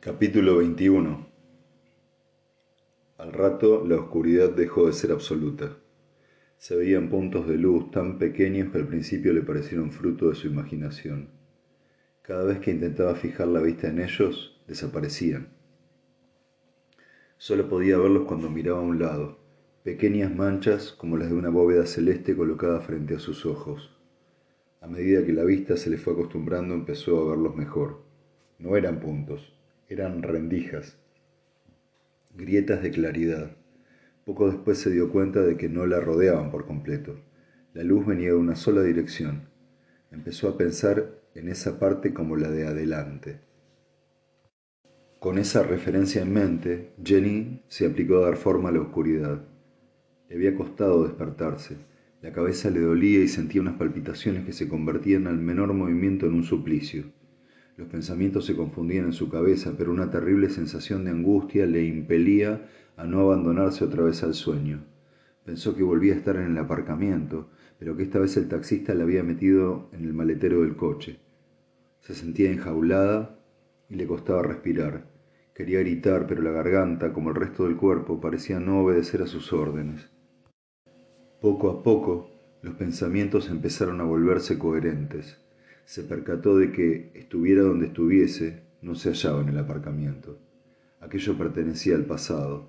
Capítulo 21 Al rato la oscuridad dejó de ser absoluta. Se veían puntos de luz tan pequeños que al principio le parecieron fruto de su imaginación. Cada vez que intentaba fijar la vista en ellos, desaparecían. Solo podía verlos cuando miraba a un lado, pequeñas manchas como las de una bóveda celeste colocada frente a sus ojos. A medida que la vista se le fue acostumbrando empezó a verlos mejor. No eran puntos, eran rendijas, grietas de claridad. Poco después se dio cuenta de que no la rodeaban por completo. La luz venía de una sola dirección. Empezó a pensar en esa parte como la de adelante. Con esa referencia en mente, Jenny se aplicó a dar forma a la oscuridad. Le había costado despertarse. La cabeza le dolía y sentía unas palpitaciones que se convertían al menor movimiento en un suplicio. Los pensamientos se confundían en su cabeza, pero una terrible sensación de angustia le impelía a no abandonarse otra vez al sueño. Pensó que volvía a estar en el aparcamiento, pero que esta vez el taxista la había metido en el maletero del coche. Se sentía enjaulada y le costaba respirar. Quería gritar, pero la garganta, como el resto del cuerpo, parecía no obedecer a sus órdenes. Poco a poco, los pensamientos empezaron a volverse coherentes se percató de que, estuviera donde estuviese, no se hallaba en el aparcamiento. Aquello pertenecía al pasado.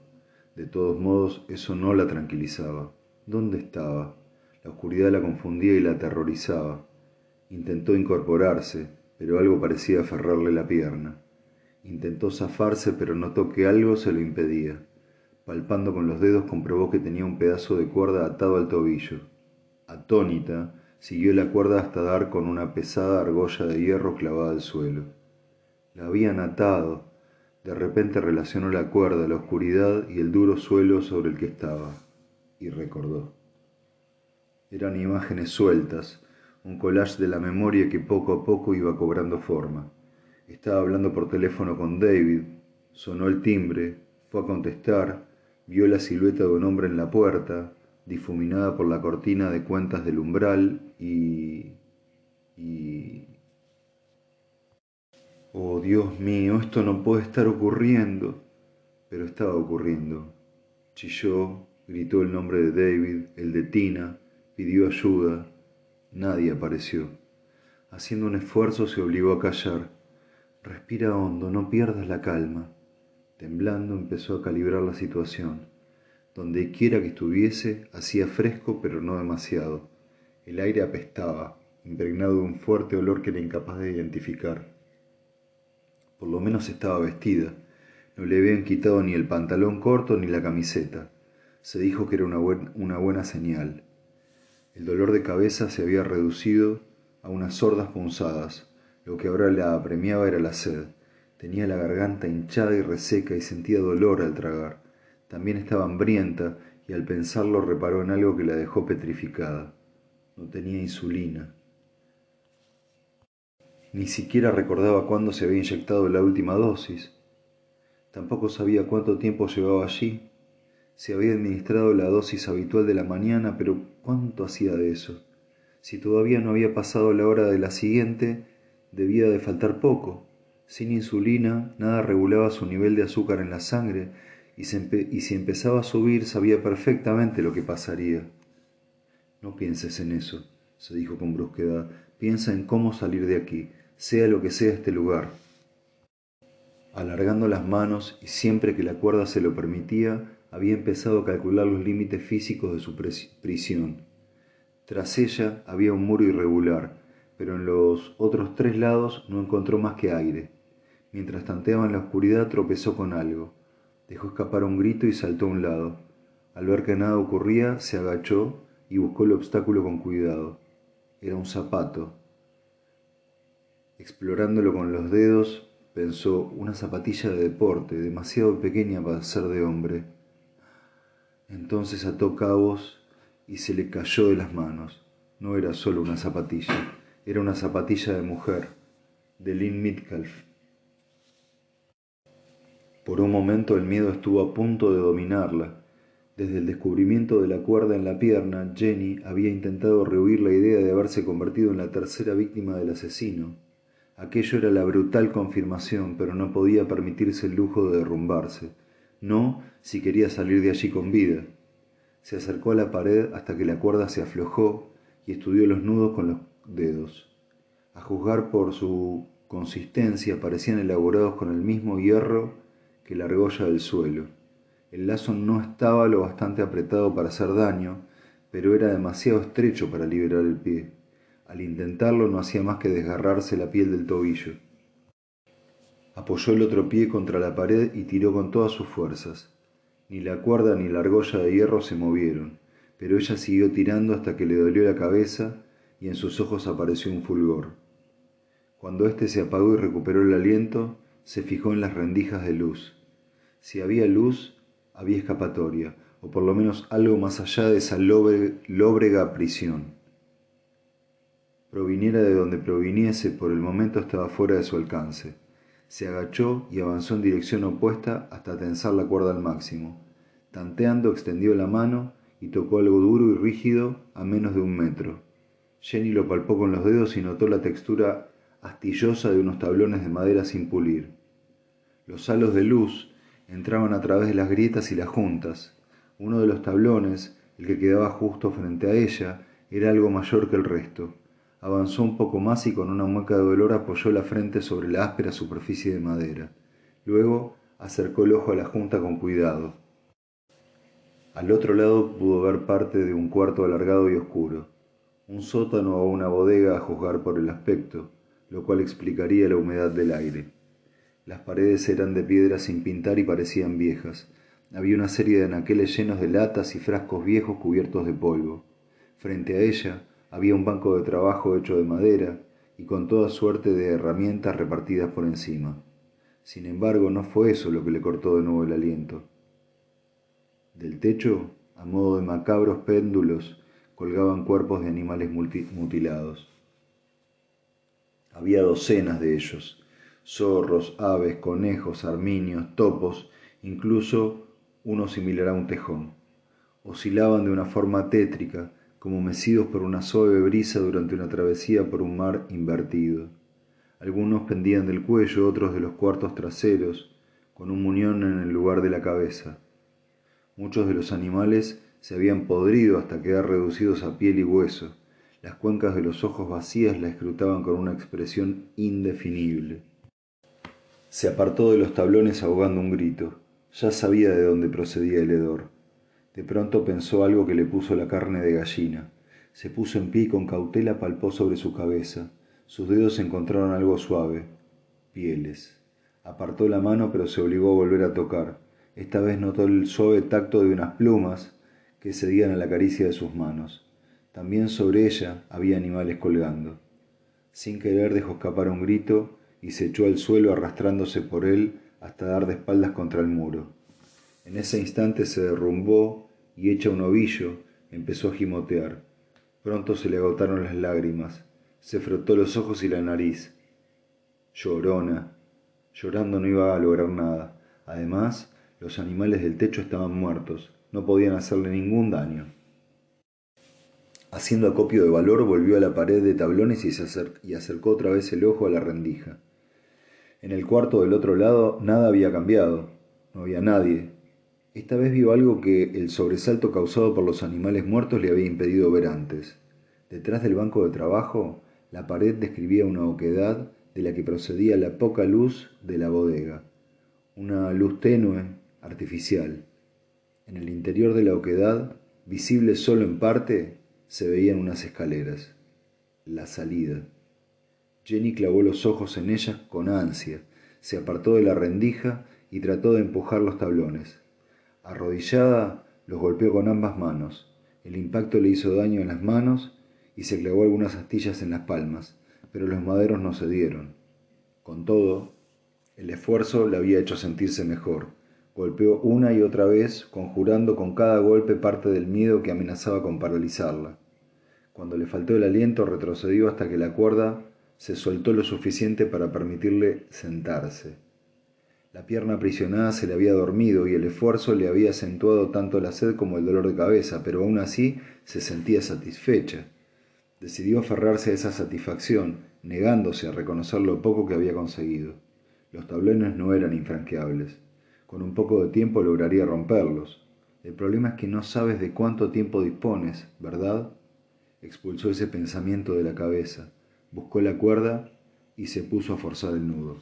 De todos modos, eso no la tranquilizaba. ¿Dónde estaba? La oscuridad la confundía y la aterrorizaba. Intentó incorporarse, pero algo parecía aferrarle la pierna. Intentó zafarse, pero notó que algo se lo impedía. Palpando con los dedos comprobó que tenía un pedazo de cuerda atado al tobillo. Atónita, Siguió la cuerda hasta dar con una pesada argolla de hierro clavada al suelo. La habían atado. De repente relacionó la cuerda, la oscuridad y el duro suelo sobre el que estaba, y recordó. Eran imágenes sueltas, un collage de la memoria que poco a poco iba cobrando forma. Estaba hablando por teléfono con David, sonó el timbre, fue a contestar, vio la silueta de un hombre en la puerta, difuminada por la cortina de cuentas del umbral y... y... Oh Dios mío, esto no puede estar ocurriendo. Pero estaba ocurriendo. Chilló, gritó el nombre de David, el de Tina, pidió ayuda. Nadie apareció. Haciendo un esfuerzo se obligó a callar. Respira hondo, no pierdas la calma. Temblando empezó a calibrar la situación. Donde quiera que estuviese, hacía fresco pero no demasiado. El aire apestaba, impregnado de un fuerte olor que era incapaz de identificar. Por lo menos estaba vestida. No le habían quitado ni el pantalón corto ni la camiseta. Se dijo que era una, buena señal. El dolor de cabeza se había reducido a unas sordas punzadas. Lo que ahora la apremiaba era la sed. Tenía la garganta hinchada y reseca y sentía dolor al tragar. También estaba hambrienta y al pensarlo reparó en algo que la dejó petrificada. No tenía insulina. Ni siquiera recordaba cuándo se había inyectado la última dosis. Tampoco sabía cuánto tiempo llevaba allí. Se había administrado la dosis habitual de la mañana, pero ¿cuánto hacía de eso? Si todavía no había pasado la hora de la siguiente, debía de faltar poco. Sin insulina, nada regulaba su nivel de azúcar en la sangre y, si empezaba a subir sabía perfectamente lo que pasaría. No pienses en eso, se dijo con brusquedad, piensa en cómo salir de aquí, sea lo que sea este lugar. Alargando las manos y siempre que la cuerda se lo permitía, había empezado a calcular los límites físicos de su prisión. Tras ella había un muro irregular, pero en los otros tres lados no encontró más que aire. Mientras tanteaba en la oscuridad tropezó con algo. Dejó escapar un grito y saltó a un lado. Al ver que nada ocurría, se agachó y buscó el obstáculo con cuidado. Era un zapato. Explorándolo con los dedos, pensó una zapatilla de deporte, demasiado pequeña para ser de hombre. Entonces ató cabos y se le cayó de las manos. No era solo una zapatilla, era una zapatilla de mujer, de Lynn Mitcalf. Por un momento el miedo estuvo a punto de dominarla. Desde el descubrimiento de la cuerda en la pierna, Jenny había intentado rehuir la idea de haberse convertido en la tercera víctima del asesino. Aquello era la brutal confirmación, pero no podía permitirse el lujo de derrumbarse. No si quería salir de allí con vida. Se acercó a la pared hasta que la cuerda se aflojó y estudió los nudos con los dedos. A juzgar por su consistencia parecían elaborados con el mismo hierro que la argolla del suelo. El lazo no estaba lo bastante apretado para hacer daño, pero era demasiado estrecho para liberar el pie. Al intentarlo no hacía más que desgarrarse la piel del tobillo. Apoyó el otro pie contra la pared y tiró con todas sus fuerzas. Ni la cuerda ni la argolla de hierro se movieron, pero ella siguió tirando hasta que le dolió la cabeza y en sus ojos apareció un fulgor. Cuando éste se apagó y recuperó el aliento, se fijó en las rendijas de luz. Si había luz, había escapatoria, o por lo menos algo más allá de esa lóbrega prisión. Proviniera de donde proviniese, por el momento estaba fuera de su alcance. Se agachó y avanzó en dirección opuesta hasta tensar la cuerda al máximo. Tanteando, extendió la mano y tocó algo duro y rígido a menos de un metro. Jenny lo palpó con los dedos y notó la textura astillosa de unos tablones de madera sin pulir. Los halos de luz entraban a través de las grietas y las juntas. Uno de los tablones, el que quedaba justo frente a ella, era algo mayor que el resto. Avanzó un poco más y con una mueca de dolor apoyó la frente sobre la áspera superficie de madera. Luego acercó el ojo a la junta con cuidado. Al otro lado pudo ver parte de un cuarto alargado y oscuro, un sótano o una bodega a juzgar por el aspecto, lo cual explicaría la humedad del aire. Las paredes eran de piedra sin pintar y parecían viejas. Había una serie de anaqueles llenos de latas y frascos viejos cubiertos de polvo. Frente a ella, había un banco de trabajo hecho de madera y con toda suerte de herramientas repartidas por encima. Sin embargo, no fue eso lo que le cortó de nuevo el aliento. Del techo, a modo de macabros péndulos, colgaban cuerpos de animales mutilados. Había docenas de ellos, zorros, aves, conejos, arminios, topos, incluso uno similar a un tejón. Oscilaban de una forma tétrica, como mecidos por una suave brisa durante una travesía por un mar invertido. Algunos pendían del cuello, otros de los cuartos traseros, con un muñón en el lugar de la cabeza. Muchos de los animales se habían podrido hasta quedar reducidos a piel y hueso. Las cuencas de los ojos vacías la escrutaban con una expresión indefinible. Se apartó de los tablones ahogando un grito. Ya sabía de dónde procedía el hedor. De pronto pensó algo que le puso la carne de gallina. Se puso en pie y con cautela palpó sobre su cabeza. Sus dedos encontraron algo suave. Pieles. Apartó la mano pero se obligó a volver a tocar. Esta vez notó el suave tacto de unas plumas que cedían a la caricia de sus manos. También sobre ella había animales colgando. Sin querer dejó escapar un grito y se echó al suelo arrastrándose por él hasta dar de espaldas contra el muro. En ese instante se derrumbó y hecha un ovillo, empezó a gimotear. Pronto se le agotaron las lágrimas, se frotó los ojos y la nariz. Llorona. Llorando no iba a lograr nada. Además, los animales del techo estaban muertos, no podían hacerle ningún daño. Haciendo acopio de valor, volvió a la pared de tablones y, se y acercó otra vez el ojo a la rendija. En el cuarto del otro lado nada había cambiado, no había nadie, esta vez vio algo que el sobresalto causado por los animales muertos le había impedido ver antes. Detrás del banco de trabajo, la pared describía una oquedad de la que procedía la poca luz de la bodega. Una luz tenue, artificial. En el interior de la oquedad, visible solo en parte, se veían unas escaleras. La salida. Jenny clavó los ojos en ellas con ansia, se apartó de la rendija y trató de empujar los tablones. Arrodillada, los golpeó con ambas manos. El impacto le hizo daño en las manos y se clavó algunas astillas en las palmas, pero los maderos no cedieron. Con todo, el esfuerzo le había hecho sentirse mejor. Golpeó una y otra vez, conjurando con cada golpe parte del miedo que amenazaba con paralizarla. Cuando le faltó el aliento, retrocedió hasta que la cuerda se soltó lo suficiente para permitirle sentarse. La pierna aprisionada se le había dormido y el esfuerzo le había acentuado tanto la sed como el dolor de cabeza, pero aún así se sentía satisfecha. Decidió aferrarse a esa satisfacción, negándose a reconocer lo poco que había conseguido. Los tablones no eran infranqueables. Con un poco de tiempo lograría romperlos. El problema es que no sabes de cuánto tiempo dispones, ¿verdad? Expulsó ese pensamiento de la cabeza buscó la cuerda y se puso a forzar el nudo.